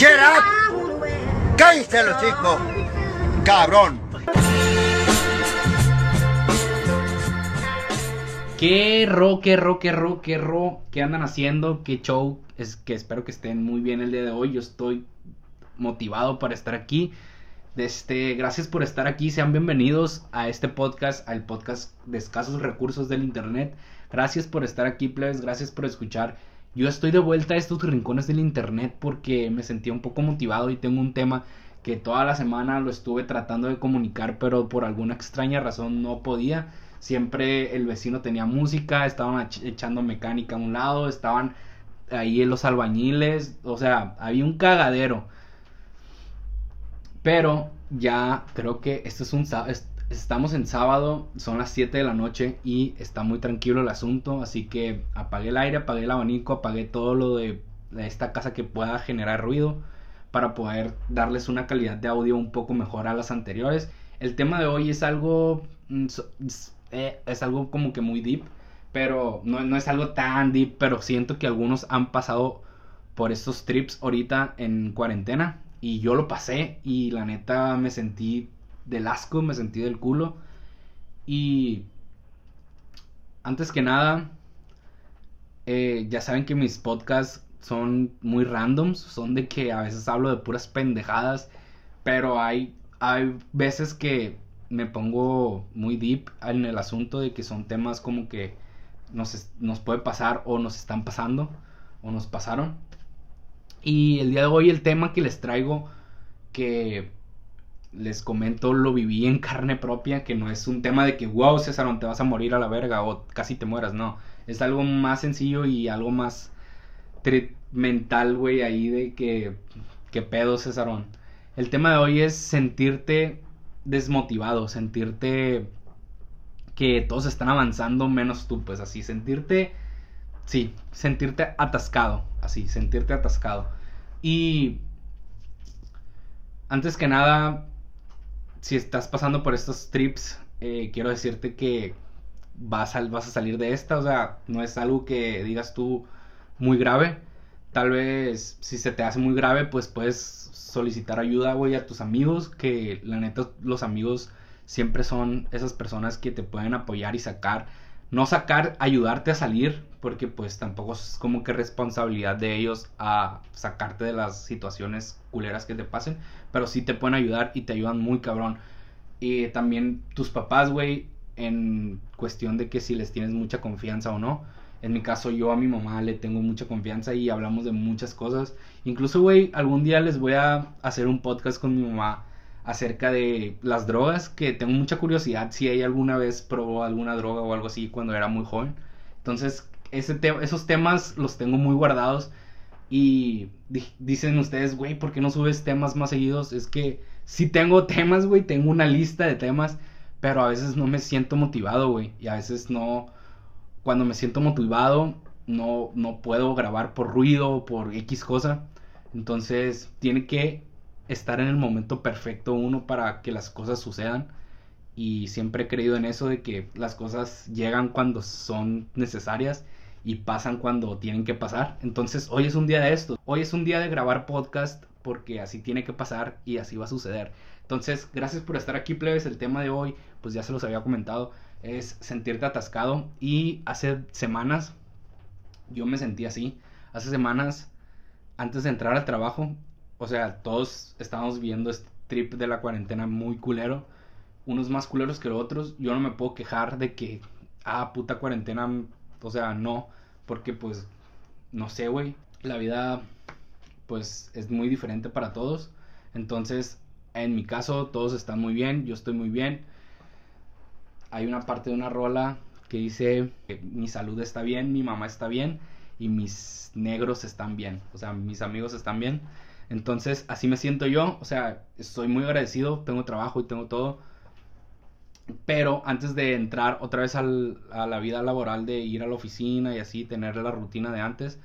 Shut up. Cállate los chicos. Cabrón. ¿Qué ro, qué ro, qué ro, qué ro? ¿Qué andan haciendo? ¿Qué show? Es que espero que estén muy bien el día de hoy. Yo estoy motivado para estar aquí. Este, gracias por estar aquí. Sean bienvenidos a este podcast, al podcast de escasos recursos del internet. Gracias por estar aquí, plebes. Gracias por escuchar. Yo estoy de vuelta a estos rincones del internet porque me sentía un poco motivado y tengo un tema que toda la semana lo estuve tratando de comunicar, pero por alguna extraña razón no podía. Siempre el vecino tenía música, estaban echando mecánica a un lado, estaban ahí los albañiles, o sea, había un cagadero. Pero ya creo que esto es un estamos en sábado, son las 7 de la noche y está muy tranquilo el asunto, así que apagué el aire, apagué el abanico, apagué todo lo de, esta casa que pueda generar ruido para poder darles una calidad de audio un poco mejor a las anteriores. El tema de hoy es algo mm, eh, es algo como que muy deep, pero no, no, es algo tan deep, pero siento que algunos han pasado por estos trips ahorita en cuarentena y yo lo pasé y la neta me sentí del asco, me sentí del culo y antes que nada, eh, ya saben que mis podcasts son muy randoms, son de que a veces hablo de puras pendejadas, pero hay, hay veces que me pongo muy deep en el asunto de que son temas como que nos, nos puede pasar o nos están pasando o nos pasaron. Y el día de hoy el tema que les traigo que les comento lo viví en carne propia, que no es un tema de que wow César, te vas a morir a la verga o casi te mueras, no. Es algo más sencillo y algo más mental, güey, ahí de que, que pedo Césarón. El tema de hoy es sentirte desmotivado, sentirte que todos están avanzando menos tú, pues así, sentirte, sí, sentirte atascado, así, sentirte atascado. Y antes que nada, si estás pasando por estos trips, eh, quiero decirte que vas a, vas a salir de esta, o sea, no es algo que digas tú muy grave. Tal vez si se te hace muy grave, pues puedes solicitar ayuda, güey, a tus amigos, que la neta los amigos siempre son esas personas que te pueden apoyar y sacar, no sacar, ayudarte a salir, porque pues tampoco es como que responsabilidad de ellos a sacarte de las situaciones culeras que te pasen, pero sí te pueden ayudar y te ayudan muy cabrón. Y también tus papás, güey, en cuestión de que si les tienes mucha confianza o no en mi caso, yo a mi mamá le tengo mucha confianza y hablamos de muchas cosas. Incluso, güey, algún día les voy a hacer un podcast con mi mamá acerca de las drogas, que tengo mucha curiosidad si ella alguna vez probó alguna droga o algo así cuando era muy joven. Entonces, ese esos temas los tengo muy guardados. Y dicen ustedes, güey, ¿por qué no subes temas más seguidos? Es que sí tengo temas, güey, tengo una lista de temas, pero a veces no me siento motivado, güey. Y a veces no cuando me siento motivado, no, no puedo grabar por ruido, por X cosa. Entonces, tiene que estar en el momento perfecto uno para que las cosas sucedan. Y siempre he creído en eso de que las cosas llegan cuando son necesarias y pasan cuando tienen que pasar. Entonces, hoy es un día de esto. Hoy es un día de grabar podcast porque así tiene que pasar y así va a suceder. Entonces, gracias por estar aquí, plebes. El tema de hoy, pues ya se los había comentado es sentirte atascado. Y hace semanas yo me sentí así. Hace semanas, antes de entrar al trabajo, o sea, todos estábamos viendo este trip de la cuarentena muy culero. Unos más culeros que los otros. Yo no me puedo quejar de que, ah, puta cuarentena. O sea, no. Porque pues, no sé, güey. La vida, pues, es muy diferente para todos. Entonces, en mi caso, todos están muy bien. Yo estoy muy bien hay una parte de una rola que dice que mi salud está bien, mi mamá está bien y mis negros están bien, o sea, mis amigos están bien. Entonces, así me siento yo, o sea, estoy muy agradecido, tengo trabajo y tengo todo. Pero antes de entrar otra vez a la vida laboral, de ir a la oficina y así, tener la rutina de antes,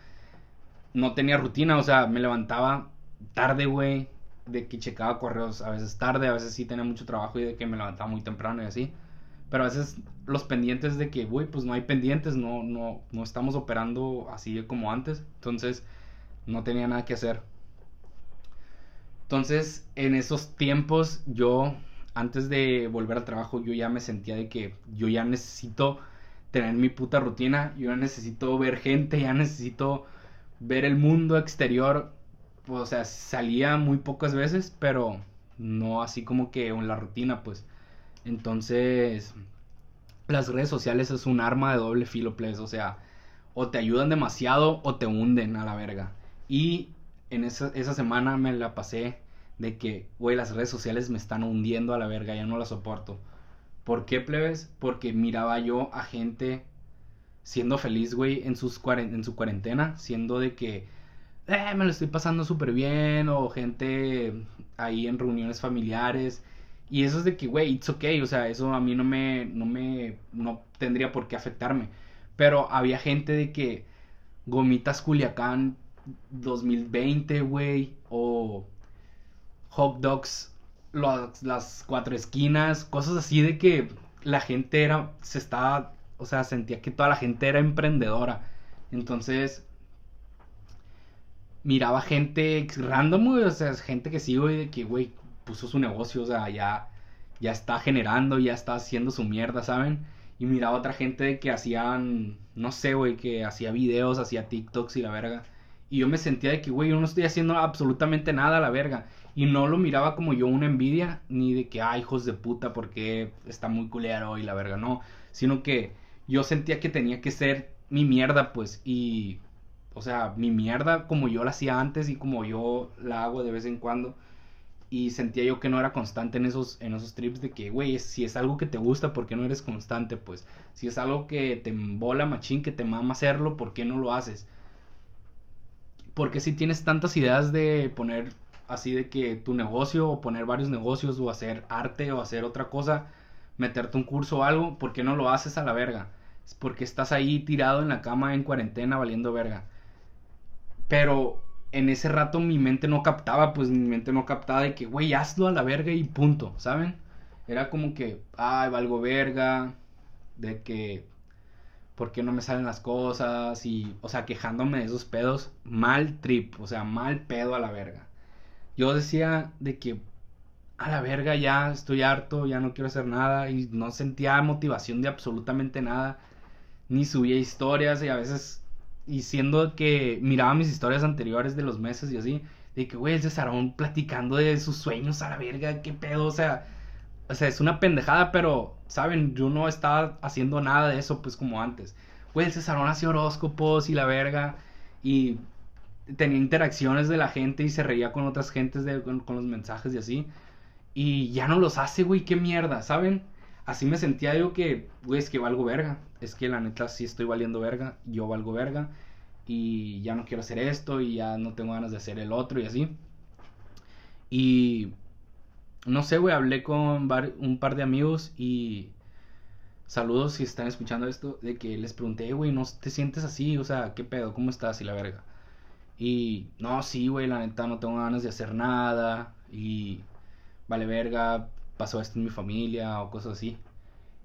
no tenía rutina, o sea, me levantaba tarde, güey, de que checaba correos a veces tarde, a veces sí tenía mucho trabajo y de que me levantaba muy temprano y así. Pero a veces los pendientes de que, güey, pues no hay pendientes, no, no, no estamos operando así como antes. Entonces, no tenía nada que hacer. Entonces, en esos tiempos, yo, antes de volver al trabajo, yo ya me sentía de que yo ya necesito tener mi puta rutina, yo ya necesito ver gente, ya necesito ver el mundo exterior. o sea, salía muy pocas veces, pero no así como que en la rutina, pues. Entonces, las redes sociales es un arma de doble filo, pues. O sea, o te ayudan demasiado o te hunden a la verga. Y en esa, esa semana me la pasé de que, güey, las redes sociales me están hundiendo a la verga, ya no las soporto. ¿Por qué, plebes? Porque miraba yo a gente siendo feliz, güey, en, en su cuarentena, siendo de que, eh, me lo estoy pasando súper bien, o gente ahí en reuniones familiares. Y eso es de que, güey, it's okay, o sea, eso a mí no me, no me, no tendría por qué afectarme. Pero había gente de que Gomitas Culiacán 2020, güey, o hot dogs las cuatro esquinas, cosas así de que la gente era, se estaba, o sea, sentía que toda la gente era emprendedora. Entonces, miraba gente random, o sea, gente que sí, güey, de que, güey, puso su negocio, o sea, ya, ya está generando, ya está haciendo su mierda, ¿saben? Y miraba otra gente que hacían, no sé, güey, que hacía videos, hacía TikToks y la verga. Y yo me sentía de que, güey, yo no estoy haciendo absolutamente nada la verga. Y no lo miraba como yo una envidia, ni de que, ay, hijos de puta, porque está muy culero y la verga, no. Sino que yo sentía que tenía que ser mi mierda, pues. Y, o sea, mi mierda como yo la hacía antes y como yo la hago de vez en cuando. Y sentía yo que no era constante en esos, en esos trips de que, güey, si es algo que te gusta, ¿por qué no eres constante? Pues, si es algo que te embola machín, que te mama hacerlo, ¿por qué no lo haces? Porque si tienes tantas ideas de poner así de que tu negocio o poner varios negocios o hacer arte o hacer otra cosa, meterte un curso o algo, ¿por qué no lo haces a la verga? Es porque estás ahí tirado en la cama en cuarentena valiendo verga. Pero en ese rato mi mente no captaba, pues mi mente no captaba de que, güey, hazlo a la verga y punto, ¿saben? Era como que, ay, valgo verga, de que, ¿por qué no me salen las cosas? Y, o sea, quejándome de esos pedos, mal trip, o sea, mal pedo a la verga yo decía de que a la verga ya estoy harto, ya no quiero hacer nada y no sentía motivación de absolutamente nada, ni subía historias y a veces, y siendo que miraba mis historias anteriores de los meses y así, de que, güey, el Cesarón platicando de sus sueños a la verga, qué pedo, o sea, o sea, es una pendejada, pero, ¿saben? Yo no estaba haciendo nada de eso, pues, como antes. Güey, el Cesarón hacía horóscopos y la verga, y tenía interacciones de la gente y se reía con otras gentes con, los mensajes y así. Y ya no los hace, güey, qué mierda, ¿saben? Así me sentía yo que, güey, es que valgo verga. Es que la neta sí estoy valiendo verga, yo valgo verga. Y ya no quiero hacer esto y ya no tengo ganas de hacer el otro y así. Y no sé, güey, hablé con un par de amigos y saludos si están escuchando esto, de que les pregunté, güey, ¿no te sientes así? O sea, ¿qué pedo? ¿Cómo estás? Y la verga. Y no, sí, güey, la neta no tengo ganas de hacer nada. Y vale verga, pasó esto en mi familia o cosas así.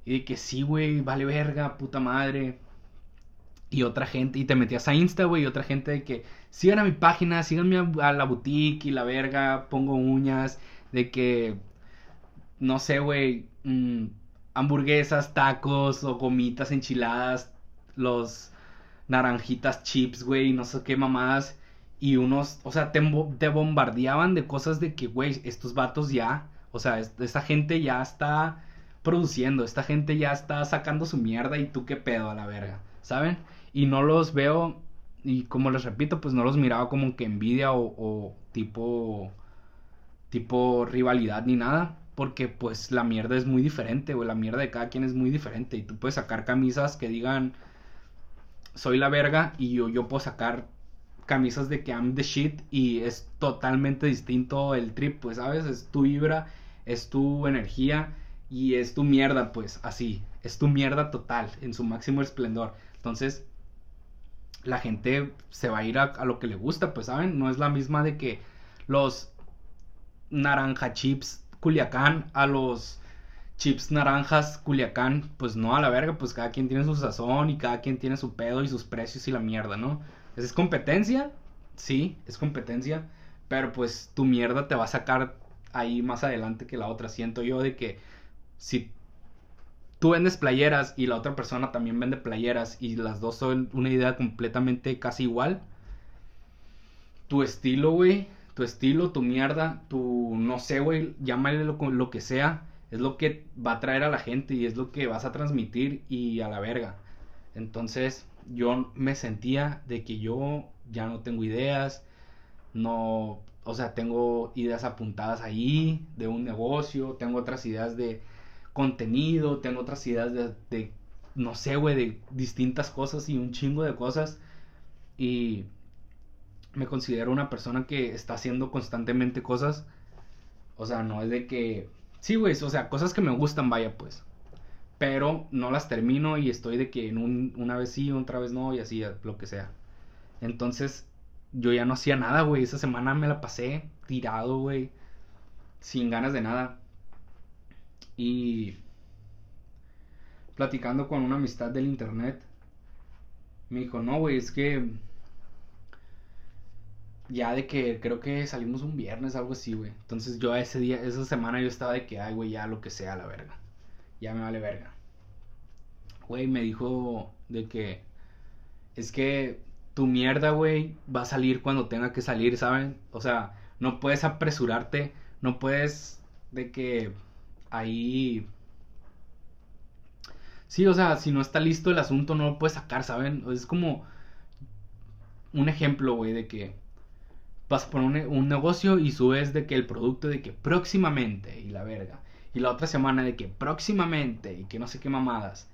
Y de que sí, güey, vale verga, puta madre. Y otra gente, y te metías a Insta, güey, y otra gente de que sigan a mi página, síganme a, la boutique y la verga, pongo uñas, de que, no sé, güey, mm, hamburguesas, tacos o gomitas enchiladas, los naranjitas chips, güey, no sé qué mamadas. Y unos, o sea, te, bombardeaban de cosas de que, güey, estos vatos ya, o sea, esta gente ya está produciendo, esta gente ya está sacando su mierda y tú qué pedo a la verga, ¿saben? Y no los veo, y como les repito, pues no los miraba como que envidia o, o tipo, tipo rivalidad ni nada, porque pues la mierda es muy diferente, o la mierda de cada quien es muy diferente, y tú puedes sacar camisas que digan, soy la verga, y yo, yo puedo sacar camisas de que I'm the shit y es totalmente distinto el trip, pues, ¿sabes? Es tu vibra, es tu energía y es tu mierda, pues, así. Es tu mierda total, en su máximo esplendor. Entonces, la gente se va a ir a, lo que le gusta, pues, ¿saben? No es la misma de que los naranja chips Culiacán a los chips naranjas Culiacán, pues no a la verga, pues cada quien tiene su sazón y cada quien tiene su pedo y sus precios y la mierda, ¿no? ¿Es competencia? Sí, es competencia. Pero pues tu mierda te va a sacar ahí más adelante que la otra. Siento yo de que si tú vendes playeras y la otra persona también vende playeras y las dos son una idea completamente casi igual, tu estilo, güey, tu estilo, tu mierda, tu no sé, güey, llámale lo, lo que sea, es lo que va a traer a la gente y es lo que vas a transmitir y a la verga. Entonces, yo me sentía de que yo ya no tengo ideas, no, o sea, tengo ideas apuntadas ahí de un negocio, tengo otras ideas de contenido, tengo otras ideas de, no sé, güey, de distintas cosas y un chingo de cosas. Y me considero una persona que está haciendo constantemente cosas. O sea, no es de que... Sí, güey, o sea, cosas que me gustan, vaya, pues. Pero no las termino y estoy de que en un, una vez sí, otra vez no, y así, lo que sea. Entonces, yo ya no hacía nada, güey. Esa semana me la pasé tirado, güey. Sin ganas de nada. Y platicando con una amistad del internet, me dijo, no, güey, es que ya de que creo que salimos un viernes, algo así, güey. Entonces yo ese día, esa semana yo estaba de que, ay, güey, ya lo que sea, la verga. Ya me vale verga. Güey, me dijo de que es que tu mierda, güey, va a salir cuando tenga que salir, ¿saben? O sea, no puedes apresurarte, no puedes de que ahí... Sí, o sea, si no está listo el asunto no lo puedes sacar, ¿saben? Es como un ejemplo, güey, de que vas por un, un, negocio y subes de que el producto de que próximamente y la verga. Y la otra semana de que próximamente y que no sé qué mamadas.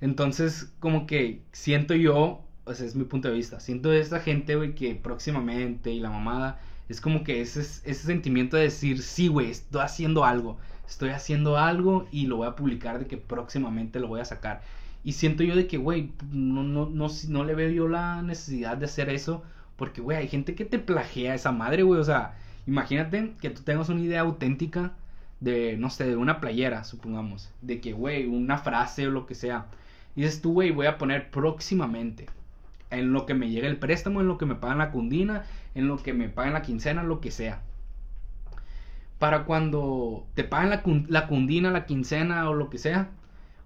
Entonces, como que siento yo o sea, es mi punto de vista. Siento de esta gente, güey, que próximamente y la mamada, es como que ese, ese sentimiento de decir, sí, güey, estoy haciendo algo, estoy haciendo algo y lo voy a publicar de que próximamente lo voy a sacar. Y siento yo de que, güey, no, no, no, no le veo yo la necesidad de hacer eso, porque, güey, hay gente que te plagea esa madre, güey, o sea, imagínate que tú tengas una idea auténtica de, no sé, de una playera, supongamos, de que, güey, una frase o lo que sea. Y dices tú, güey, voy a poner próximamente en lo que me llega el préstamo, en lo que me pagan la cundina, en lo que me pagan la quincena, lo que sea. Para cuando te pagan la, la cundina, la quincena o lo que sea,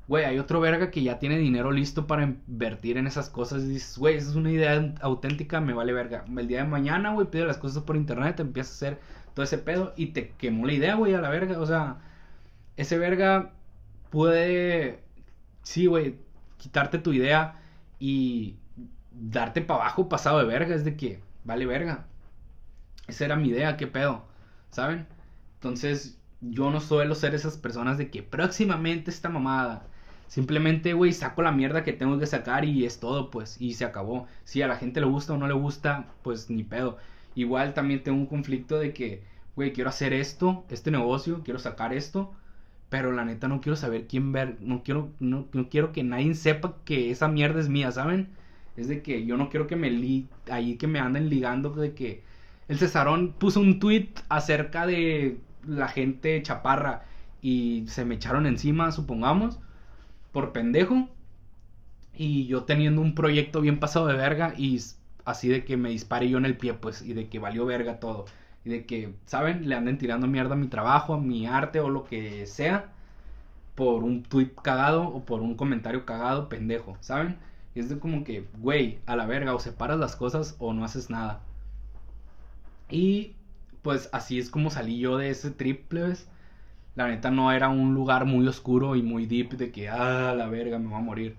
güey, hay otro verga que ya tiene dinero listo para invertir en esas cosas. Y dices, güey, esa es una idea auténtica, me vale verga. El día de mañana, güey, pide las cosas por internet, te empiezas a hacer todo ese pedo y te quemó la idea, güey, a la verga. O sea, ese verga puede, sí, güey, quitarte tu idea y darte para abajo pasado de verga, es de que vale verga. Esa era mi idea, qué pedo, ¿saben? Entonces, yo no suelo ser esas personas de que próximamente esta mamada. Simplemente, güey, saco la mierda que tengo que sacar y es todo, pues, y se acabó. Si a la gente le gusta o no le gusta, pues ni pedo. Igual también tengo un conflicto de que, güey, quiero hacer esto, este negocio, quiero sacar esto, pero la neta no quiero saber quién ver, no quiero, no, quiero que nadie sepa que esa mierda es mía, ¿saben? Es de que yo no quiero que me li ahí que me anden ligando de que el Cesarón puso un tweet acerca de la gente chaparra y se me echaron encima, supongamos, por pendejo. Y yo teniendo un proyecto bien pasado de verga y así de que me dispare yo en el pie, pues, y de que valió verga todo. Y de que, ¿saben? Le anden tirando mierda a mi trabajo, a mi arte o lo que sea. Por un tweet cagado o por un comentario cagado, pendejo, ¿saben? Y es de como que, güey, a la verga, o separas las cosas o no haces nada. Y pues así es como salí yo de ese triple, ¿ves? La neta no era un lugar muy oscuro y muy deep de que, ah, la verga, me voy a morir.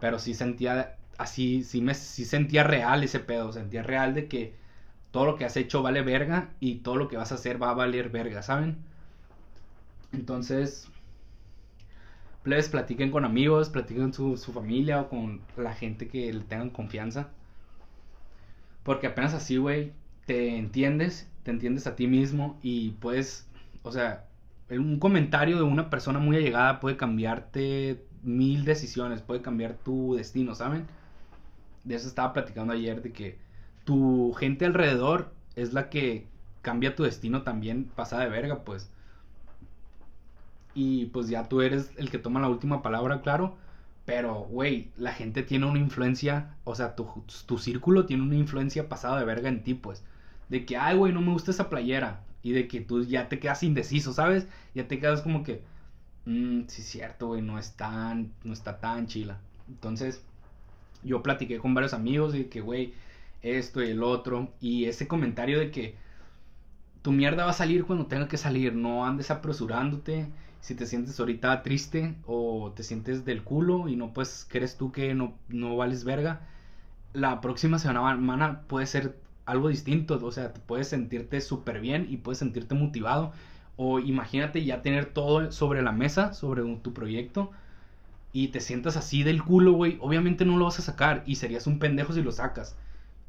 Pero sí sentía, así, sí me sí sentía real ese pedo. Sentía real de que todo lo que has hecho vale verga y todo lo que vas a hacer va a valer verga, ¿saben? Entonces, plebes, platiquen con amigos, platiquen con su, familia o con la gente que le tengan confianza. Porque apenas así, güey, te entiendes, te entiendes a ti mismo y puedes, o sea, un comentario de una persona muy allegada puede cambiarte mil decisiones, puede cambiar tu destino, ¿saben? De eso estaba platicando ayer, de que tu gente alrededor es la que cambia tu destino también pasada de verga, pues y pues ya tú eres el que toma la última palabra, claro. Pero, güey, la gente tiene una influencia, o sea, tu, tu círculo tiene una influencia pasada de verga en ti, pues. De que, ay, güey, no me gusta esa playera. Y de que tú ya te quedas indeciso, ¿sabes? Ya te quedas como que, mmm, sí es cierto, güey, no es tan, no está tan chila. Entonces, yo platiqué con varios amigos y que, güey, esto y el otro. Y ese comentario de que tu mierda va a salir cuando tenga que salir. No andes apresurándote. Si te sientes ahorita triste o te sientes del culo y no pues crees tú que no, no vales verga, la próxima semana puede ser algo distinto. O sea, puedes sentirte súper bien y puedes sentirte motivado. O imagínate ya tener todo sobre la mesa, sobre tu proyecto. Y te sientas así del culo, güey. Obviamente no lo vas a sacar. Y serías un pendejo si lo sacas.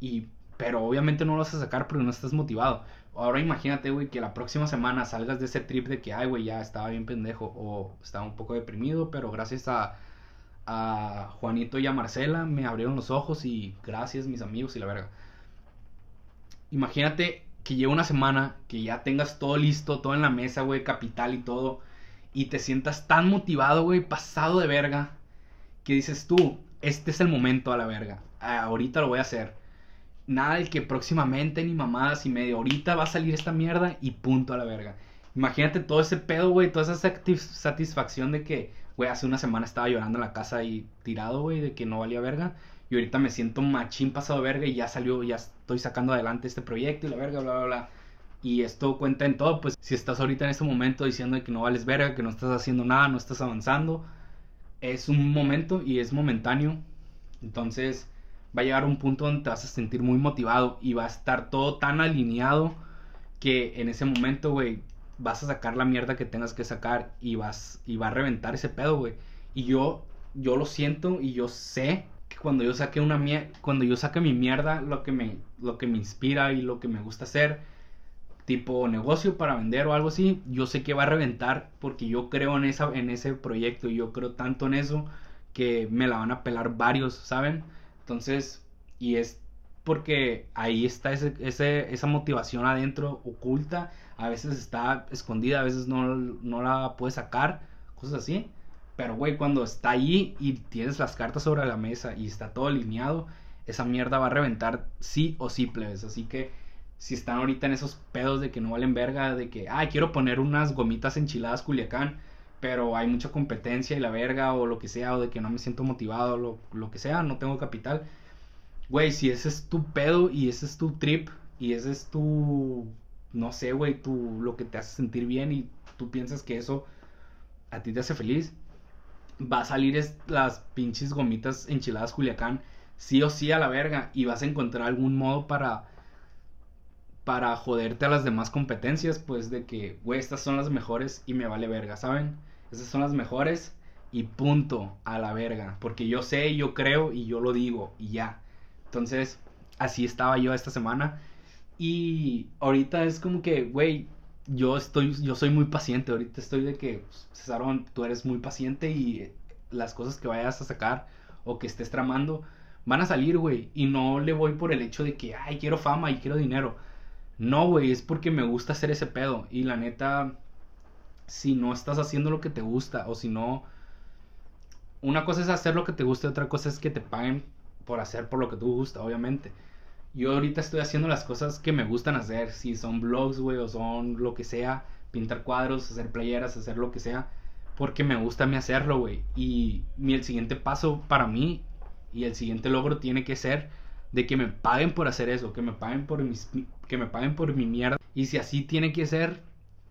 Y, pero obviamente no lo vas a sacar porque no estás motivado. Ahora imagínate, güey, que la próxima semana salgas de ese trip de que, ay, güey, ya estaba bien pendejo o estaba un poco deprimido, pero gracias a, a Juanito y a Marcela me abrieron los ojos y gracias mis amigos y la verga. Imagínate que lleva una semana, que ya tengas todo listo, todo en la mesa, güey, capital y todo, y te sientas tan motivado, güey, pasado de verga, que dices tú, este es el momento a la verga, ahorita lo voy a hacer nada del que próximamente ni mamadas y medio. Ahorita va a salir esta mierda y punto a la verga. Imagínate todo ese pedo, güey, toda esa satisfacción de que, güey, hace una semana estaba llorando en la casa y tirado, güey, de que no valía verga. Y ahorita me siento machín pasado de verga y ya salió, ya estoy sacando adelante este proyecto y la verga, bla, bla, bla. Y esto cuenta en todo, pues si estás ahorita en este momento diciendo que no vales verga, que no estás haciendo nada, no estás avanzando, es un momento y es momentáneo. Entonces, va a llegar un punto donde te vas a sentir muy motivado y va a estar todo tan alineado que en ese momento, güey, vas a sacar la mierda que tengas que sacar y vas y va a reventar ese pedo, güey. Y yo yo lo siento y yo sé que cuando yo saque una cuando yo saque mi mierda, lo que me lo que me inspira y lo que me gusta hacer tipo negocio para vender o algo así, yo sé que va a reventar porque yo creo en esa en ese proyecto y yo creo tanto en eso que me la van a pelar varios, ¿saben? Entonces, y es porque ahí está ese, esa motivación adentro oculta, a veces está escondida, a veces no, no la puedes sacar, cosas así. Pero, güey, cuando está ahí y tienes las cartas sobre la mesa y está todo alineado, esa mierda va a reventar sí o sí, plebes. Así que si están ahorita en esos pedos de que no valen verga, de que, ay, quiero poner unas gomitas enchiladas Culiacán, pero hay mucha competencia y la verga o lo que sea, o de que no me siento motivado, lo, lo que sea, no tengo capital. Güey, si ese es tu pedo y ese es tu trip y ese es tu, no sé, güey, tu, lo que te hace sentir bien y tú piensas que eso a ti te hace feliz, va a salir las pinches gomitas enchiladas Culiacán, sí o sí a la verga, y vas a encontrar algún modo para para joderte a las demás competencias, pues de que, güey, estas son las mejores y me vale verga, ¿saben? Estas son las mejores y punto, a la verga. Porque yo sé, yo creo y yo lo digo y ya. Entonces, así estaba yo esta semana. Y ahorita es como que, güey, yo estoy, yo soy muy paciente. Ahorita estoy de que, Cesarón, tú eres muy paciente y las cosas que vayas a sacar o que estés tramando van a salir, güey. Y no le voy por el hecho de que, ay, quiero fama y quiero dinero no, güey, es porque me gusta hacer ese pedo. Y la neta, si no estás haciendo lo que te gusta, o si no. Una cosa es hacer lo que te gusta, otra cosa es que te paguen por hacer por lo que tú gusta, obviamente. Yo ahorita estoy haciendo las cosas que me gustan hacer. Si son blogs, güey, o son lo que sea. Pintar cuadros, hacer playeras, hacer lo que sea. Porque me gusta a mí hacerlo, güey. Y el siguiente paso para mí y el siguiente logro tiene que ser de que me paguen por hacer eso, que me paguen por mis, que me paguen por mi mierda. Y si así tiene que ser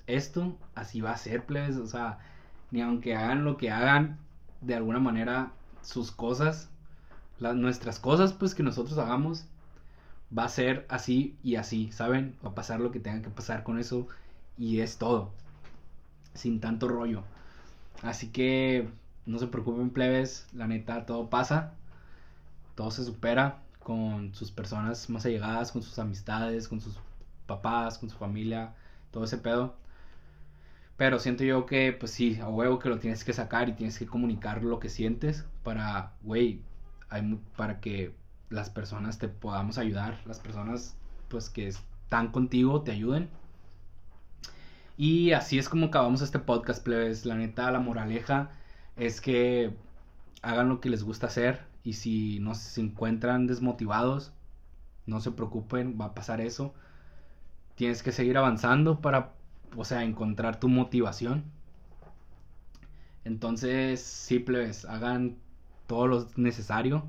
esto, así va a ser, plebes. O sea, ni aunque hagan lo que hagan, de alguna manera, sus cosas, las, nuestras cosas, pues que nosotros hagamos, va a ser así y así, ¿saben? Va a pasar lo que tenga que pasar con eso y es todo. Sin tanto rollo. Así que no se preocupen, plebes. La neta, todo pasa. Todo se supera con sus personas más allegadas, con sus amistades, con sus papás, con su familia, todo ese pedo. Pero siento yo que, pues sí, a huevo que lo tienes que sacar y tienes que comunicar lo que sientes para, güey, para que las personas te podamos ayudar, las personas, pues que están contigo te ayuden. Y así es como acabamos este podcast, plebes. La neta, la moraleja es que hagan lo que les gusta hacer, y si no se encuentran desmotivados, no se preocupen, va a pasar eso. tienes que seguir avanzando para, o sea, encontrar tu motivación. Entonces, simples, hagan todo lo necesario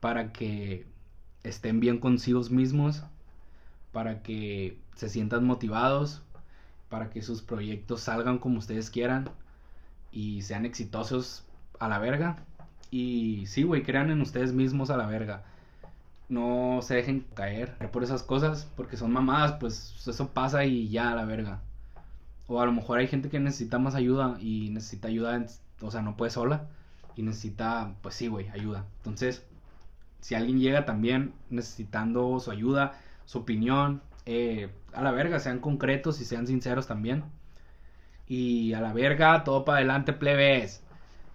para que estén bien consigo mismos, para que se sientan motivados, para que sus proyectos salgan como ustedes quieran y sean exitosos a la verga. Y sí, güey, crean en ustedes mismos a la verga. No se dejen caer por esas cosas, porque son mamadas, pues eso pasa y ya a la verga. O a lo mejor hay gente que necesita más ayuda y necesita ayuda, o sea, no puede sola y necesita, pues sí, güey, ayuda. Entonces, si alguien llega también necesitando su ayuda, su opinión, eh, a la verga, sean concretos y sean sinceros también. Y a la verga, todo para adelante, plebes.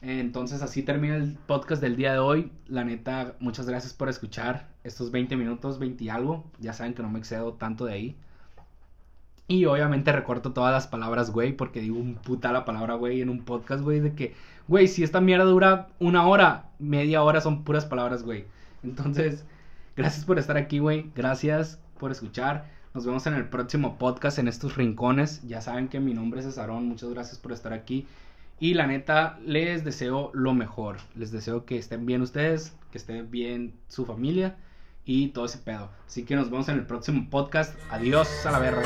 Entonces así termina el podcast del día de hoy. La neta, muchas gracias por escuchar estos 20 minutos, 20 y algo. Ya saben que no me excedo tanto de ahí. Y obviamente recorto todas las palabras, güey, porque digo un puta la palabra, güey, en un podcast, güey, de que, güey, si esta mierda dura una hora, media hora son puras palabras, güey. Entonces, gracias por estar aquí, güey. Gracias por escuchar. Nos vemos en el próximo podcast en estos rincones. Ya saben que mi nombre es Cesarón. Muchas gracias por estar aquí. Y la neta, les deseo lo mejor. Les deseo que estén bien ustedes, que esté bien su familia y todo ese pedo. Así que nos vemos en el próximo podcast. Adiós a la verga.